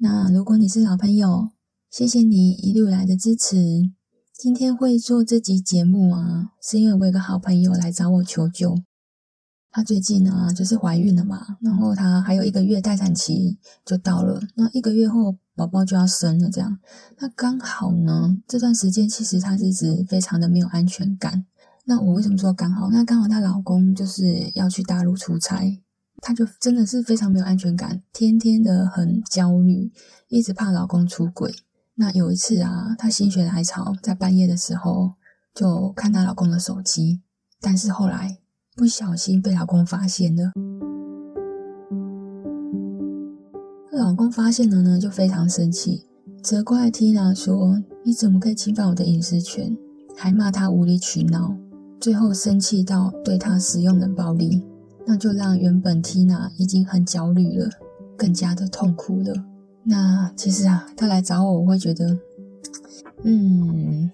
那如果你是老朋友，谢谢你一路来的支持。今天会做这集节目啊，是因为我有个好朋友来找我求救。她最近啊，就是怀孕了嘛，然后她还有一个月待产期就到了，那一个月后宝宝就要生了，这样。那刚好呢，这段时间其实她是一直非常的没有安全感。那我为什么说刚好？那刚好她老公就是要去大陆出差。她就真的是非常没有安全感，天天的很焦虑，一直怕老公出轨。那有一次啊，她心血来潮，在半夜的时候就看她老公的手机，但是后来不小心被老公发现了。老公发现了呢，就非常生气，责怪 Tina 说：“你怎么可以侵犯我的隐私权？”还骂她无理取闹，最后生气到对她使用冷暴力。那就让原本 Tina 已经很焦虑了，更加的痛苦了。那其实啊，他来找我，我会觉得，嗯，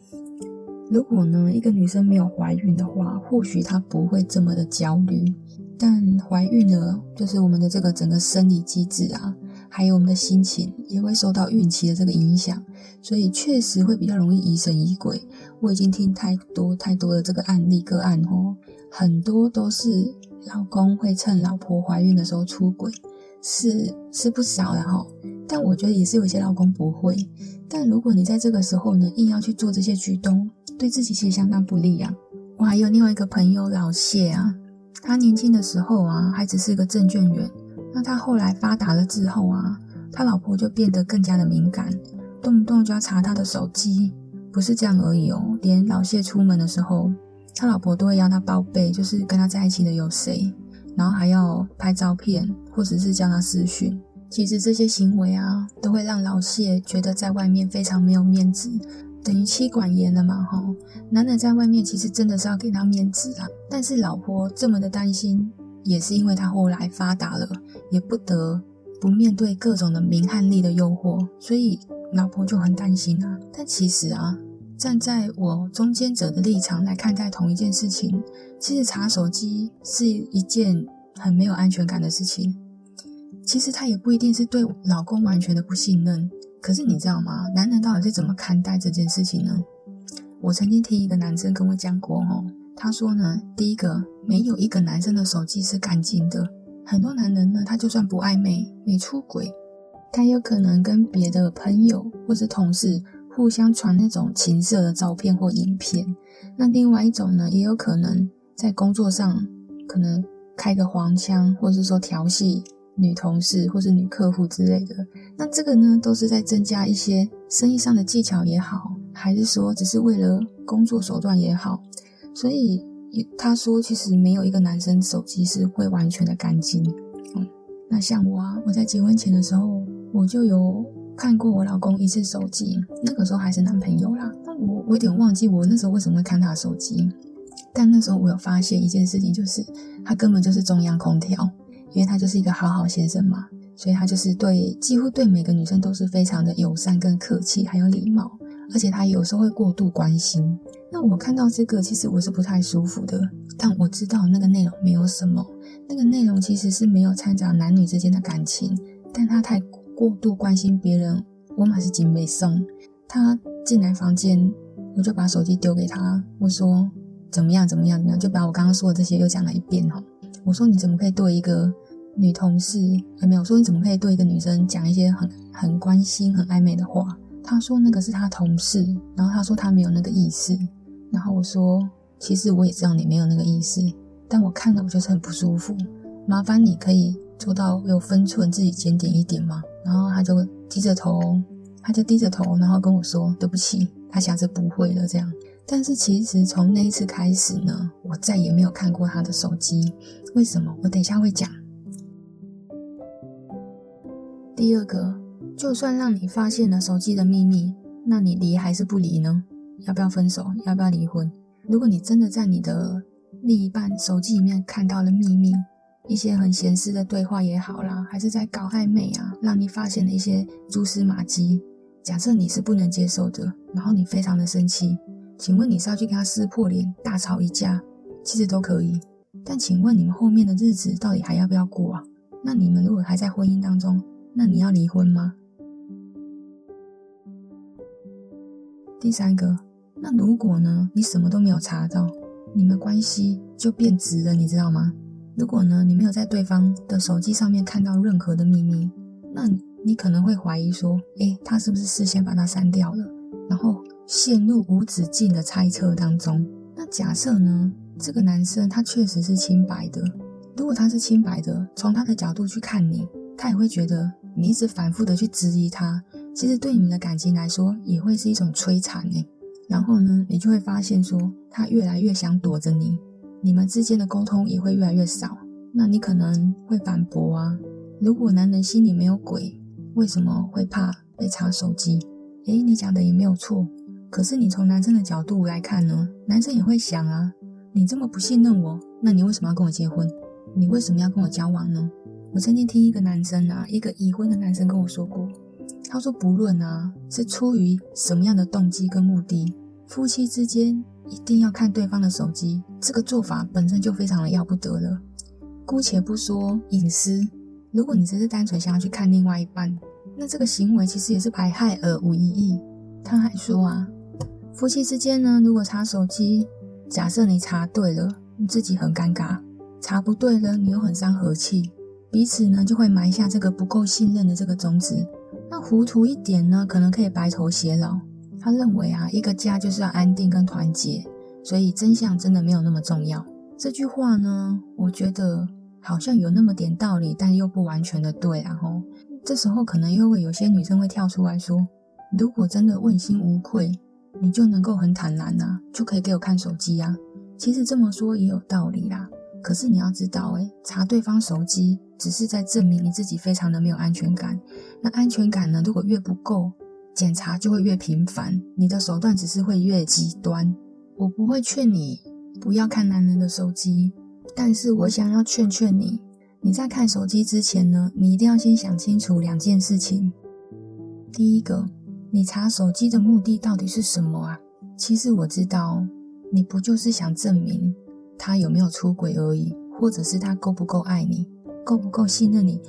如果呢，一个女生没有怀孕的话，或许她不会这么的焦虑。但怀孕了，就是我们的这个整个生理机制啊，还有我们的心情，也会受到孕期的这个影响，所以确实会比较容易疑神疑鬼。我已经听太多太多的这个案例个案哦，很多都是。老公会趁老婆怀孕的时候出轨，是是不少的哈。但我觉得也是有一些老公不会。但如果你在这个时候呢，硬要去做这些举动，对自己其实相当不利啊。我还有另外一个朋友老谢啊，他年轻的时候啊，还只是个证券员。那他后来发达了之后啊，他老婆就变得更加的敏感，动不动就要查他的手机。不是这样而已哦，连老谢出门的时候。他老婆都会要他报备，就是跟他在一起的有谁，然后还要拍照片，或者是叫他私讯。其实这些行为啊，都会让老谢觉得在外面非常没有面子，等于妻管严了嘛，哈。男人在外面其实真的是要给他面子啊，但是老婆这么的担心，也是因为他后来发达了，也不得不面对各种的名和利的诱惑，所以老婆就很担心啊。但其实啊。站在我中间者的立场来看待同一件事情，其实查手机是一件很没有安全感的事情。其实他也不一定是对老公完全的不信任，可是你知道吗？男人到底是怎么看待这件事情呢？我曾经听一个男生跟我讲过，哦，他说呢，第一个，没有一个男生的手机是干净的。很多男人呢，他就算不暧昧、没出轨，他有可能跟别的朋友或是同事。互相传那种情色的照片或影片，那另外一种呢，也有可能在工作上可能开个黄腔，或者是说调戏女同事或是女客户之类的。那这个呢，都是在增加一些生意上的技巧也好，还是说只是为了工作手段也好。所以他说，其实没有一个男生手机是会完全的干净。嗯，那像我啊，我在结婚前的时候，我就有。看过我老公一次手机，那个时候还是男朋友啦。那我我有点忘记我那时候为什么会看他手机。但那时候我有发现一件事情，就是他根本就是中央空调，因为他就是一个好好先生嘛，所以他就是对几乎对每个女生都是非常的友善跟客气，还有礼貌。而且他有时候会过度关心。那我看到这个，其实我是不太舒服的。但我知道那个内容没有什么，那个内容其实是没有掺杂男女之间的感情，但他太。过度关心别人，我马是警备送。他进来房间，我就把手机丢给他，我说怎么样怎么样怎么样，就把我刚刚说的这些又讲了一遍哈。我说你怎么可以对一个女同事，有没有说你怎么可以对一个女生讲一些很很关心、很暧昧的话？他说那个是他同事，然后他说他没有那个意思，然后我说其实我也知道你没有那个意思，但我看了我就是很不舒服，麻烦你可以做到有分寸，自己检点一点吗？然后他就低着头，他就低着头，然后跟我说：“对不起，他下次不会了。”这样。但是其实从那一次开始呢，我再也没有看过他的手机。为什么？我等一下会讲。第二个，就算让你发现了手机的秘密，那你离还是不离呢？要不要分手？要不要离婚？如果你真的在你的另一半手机里面看到了秘密，一些很闲适的对话也好啦，还是在搞暧昧啊，让你发现了一些蛛丝马迹。假设你是不能接受的，然后你非常的生气，请问你是要去跟他撕破脸、大吵一架，其实都可以。但请问你们后面的日子到底还要不要过啊？那你们如果还在婚姻当中，那你要离婚吗？第三个，那如果呢，你什么都没有查到，你们关系就变质了，你知道吗？如果呢，你没有在对方的手机上面看到任何的秘密，那你。可能会怀疑说，诶，他是不是事先把它删掉了？然后陷入无止境的猜测当中。那假设呢，这个男生他确实是清白的。如果他是清白的，从他的角度去看你，他也会觉得你一直反复的去质疑他，其实对你们的感情来说也会是一种摧残诶。然后呢，你就会发现说，他越来越想躲着你，你们之间的沟通也会越来越少。那你可能会反驳啊，如果男人心里没有鬼。为什么会怕被查手机？诶，你讲的也没有错。可是你从男生的角度来看呢？男生也会想啊，你这么不信任我，那你为什么要跟我结婚？你为什么要跟我交往呢？我曾经听一个男生啊，一个已婚的男生跟我说过，他说不论啊是出于什么样的动机跟目的，夫妻之间一定要看对方的手机，这个做法本身就非常的要不得了。姑且不说隐私。如果你只是单纯想要去看另外一半，那这个行为其实也是百害而无一益。他还说啊，夫妻之间呢，如果查手机，假设你查对了，你自己很尴尬；查不对了，你又很伤和气，彼此呢就会埋下这个不够信任的这个种子。那糊涂一点呢，可能可以白头偕老。他认为啊，一个家就是要安定跟团结，所以真相真的没有那么重要。这句话呢，我觉得。好像有那么点道理，但又不完全的对啊！吼，这时候可能又会有些女生会跳出来说：“如果真的问心无愧，你就能够很坦然啊，就可以给我看手机啊。”其实这么说也有道理啦。可是你要知道，诶，查对方手机只是在证明你自己非常的没有安全感。那安全感呢，如果越不够，检查就会越频繁，你的手段只是会越极端。我不会劝你不要看男人的手机。但是我想要劝劝你，你在看手机之前呢，你一定要先想清楚两件事情。第一个，你查手机的目的到底是什么啊？其实我知道，你不就是想证明他有没有出轨而已，或者是他够不够爱你，够不够信任你，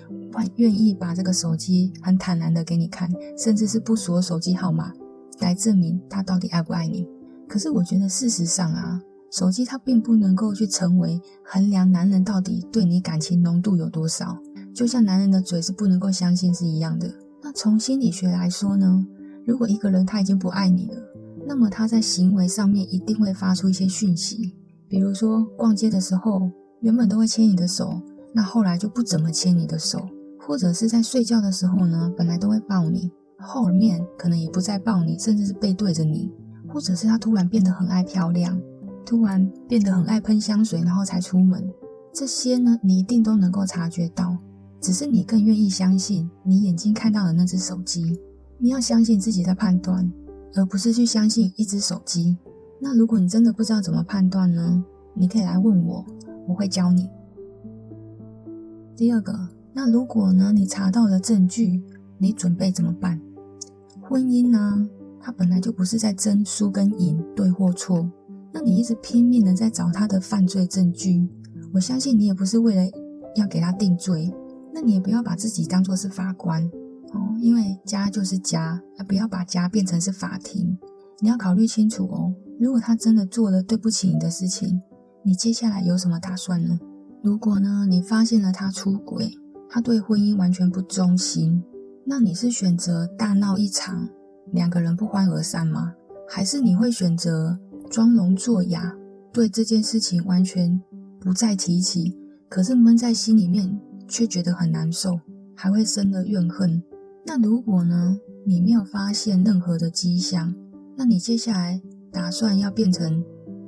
愿愿意把这个手机很坦然的给你看，甚至是不锁手机号码，来证明他到底爱不爱你。可是我觉得事实上啊。手机它并不能够去成为衡量男人到底对你感情浓度有多少，就像男人的嘴是不能够相信是一样的。那从心理学来说呢，如果一个人他已经不爱你了，那么他在行为上面一定会发出一些讯息，比如说逛街的时候原本都会牵你的手，那后来就不怎么牵你的手，或者是在睡觉的时候呢，本来都会抱你，后面可能也不再抱你，甚至是背对着你，或者是他突然变得很爱漂亮。突然变得很爱喷香水，然后才出门，这些呢，你一定都能够察觉到。只是你更愿意相信你眼睛看到的那只手机。你要相信自己的判断，而不是去相信一只手机。那如果你真的不知道怎么判断呢？你可以来问我，我会教你。第二个，那如果呢，你查到了证据，你准备怎么办？婚姻呢，它本来就不是在争输跟赢，对或错。那你一直拼命的在找他的犯罪证据，我相信你也不是为了要给他定罪，那你也不要把自己当作是法官哦，因为家就是家，不要把家变成是法庭。你要考虑清楚哦，如果他真的做了对不起你的事情，你接下来有什么打算呢？如果呢，你发现了他出轨，他对婚姻完全不忠心，那你是选择大闹一场，两个人不欢而散吗？还是你会选择？装聋作哑，对这件事情完全不再提起，可是闷在心里面却觉得很难受，还会生了怨恨。那如果呢，你没有发现任何的迹象，那你接下来打算要变成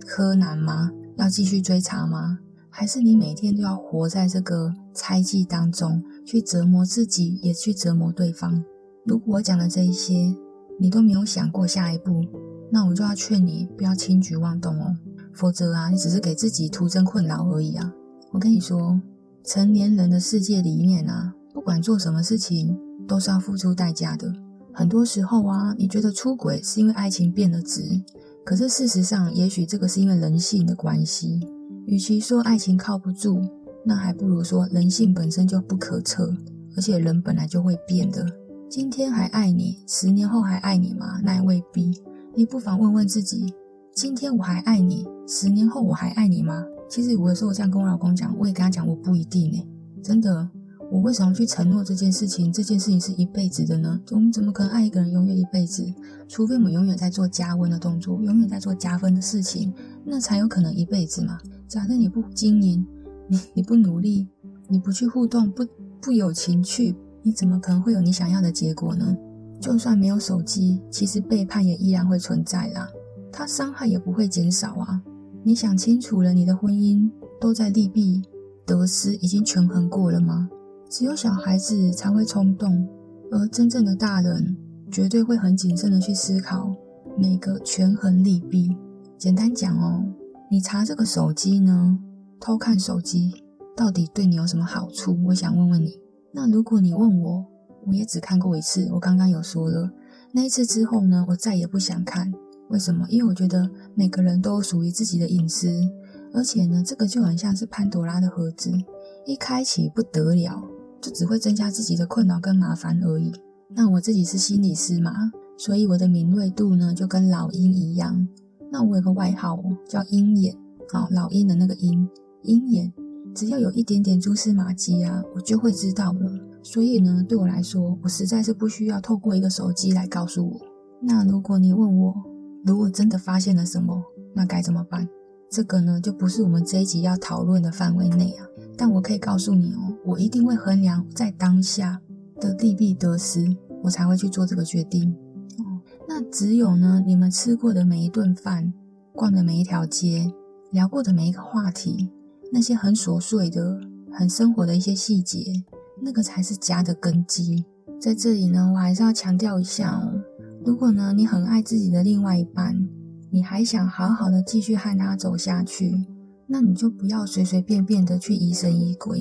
柯南吗？要继续追查吗？还是你每天都要活在这个猜忌当中，去折磨自己，也去折磨对方？如果我讲的这一些，你都没有想过下一步，那我就要劝你不要轻举妄动哦，否则啊，你只是给自己徒增困扰而已啊。我跟你说，成年人的世界里面啊，不管做什么事情，都是要付出代价的。很多时候啊，你觉得出轨是因为爱情变了质，可是事实上，也许这个是因为人性的关系。与其说爱情靠不住，那还不如说人性本身就不可测，而且人本来就会变的。今天还爱你，十年后还爱你吗？那也未必。你不妨问问自己：今天我还爱你，十年后我还爱你吗？其实我有时候这样跟我老公讲，我也跟他讲，我不一定呢。真的，我为什么去承诺这件事情？这件事情是一辈子的呢？我们怎么可能爱一个人永远一辈子？除非我们永远在做加温的动作，永远在做加分的事情，那才有可能一辈子嘛。假设你不经营，你你不努力，你不去互动，不不有情趣。你怎么可能会有你想要的结果呢？就算没有手机，其实背叛也依然会存在啦。它伤害也不会减少啊。你想清楚了，你的婚姻都在利弊得失已经权衡过了吗？只有小孩子才会冲动，而真正的大人绝对会很谨慎的去思考每个权衡利弊。简单讲哦，你查这个手机呢，偷看手机到底对你有什么好处？我想问问你。那如果你问我，我也只看过一次。我刚刚有说了，那一次之后呢，我再也不想看。为什么？因为我觉得每个人都有属于自己的隐私，而且呢，这个就很像是潘朵拉的盒子，一开启不得了，就只会增加自己的困扰跟麻烦而已。那我自己是心理师嘛，所以我的敏锐度呢，就跟老鹰一样。那我有个外号哦叫鹰眼，好，老鹰的那个鹰，鹰眼。只要有一点点蛛丝马迹啊，我就会知道了。所以呢，对我来说，我实在是不需要透过一个手机来告诉我。那如果你问我，如果真的发现了什么，那该怎么办？这个呢，就不是我们这一集要讨论的范围内啊。但我可以告诉你哦，我一定会衡量在当下的利弊得失，我才会去做这个决定。那只有呢，你们吃过的每一顿饭，逛的每一条街，聊过的每一个话题。那些很琐碎的、很生活的一些细节，那个才是家的根基。在这里呢，我还是要强调一下哦。如果呢，你很爱自己的另外一半，你还想好好的继续和他走下去，那你就不要随随便便的去疑神疑鬼，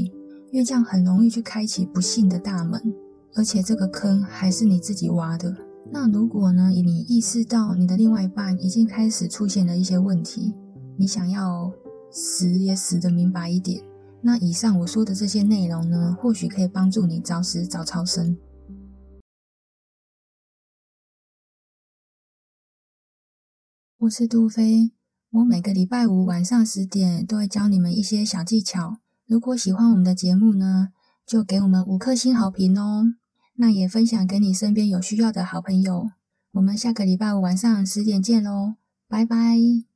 因为这样很容易去开启不幸的大门，而且这个坑还是你自己挖的。那如果呢，你意识到你的另外一半已经开始出现了一些问题，你想要。死也死得明白一点。那以上我说的这些内容呢，或许可以帮助你早死早超生。我是杜菲，我每个礼拜五晚上十点都会教你们一些小技巧。如果喜欢我们的节目呢，就给我们五颗星好评哦。那也分享给你身边有需要的好朋友。我们下个礼拜五晚上十点见喽，拜拜。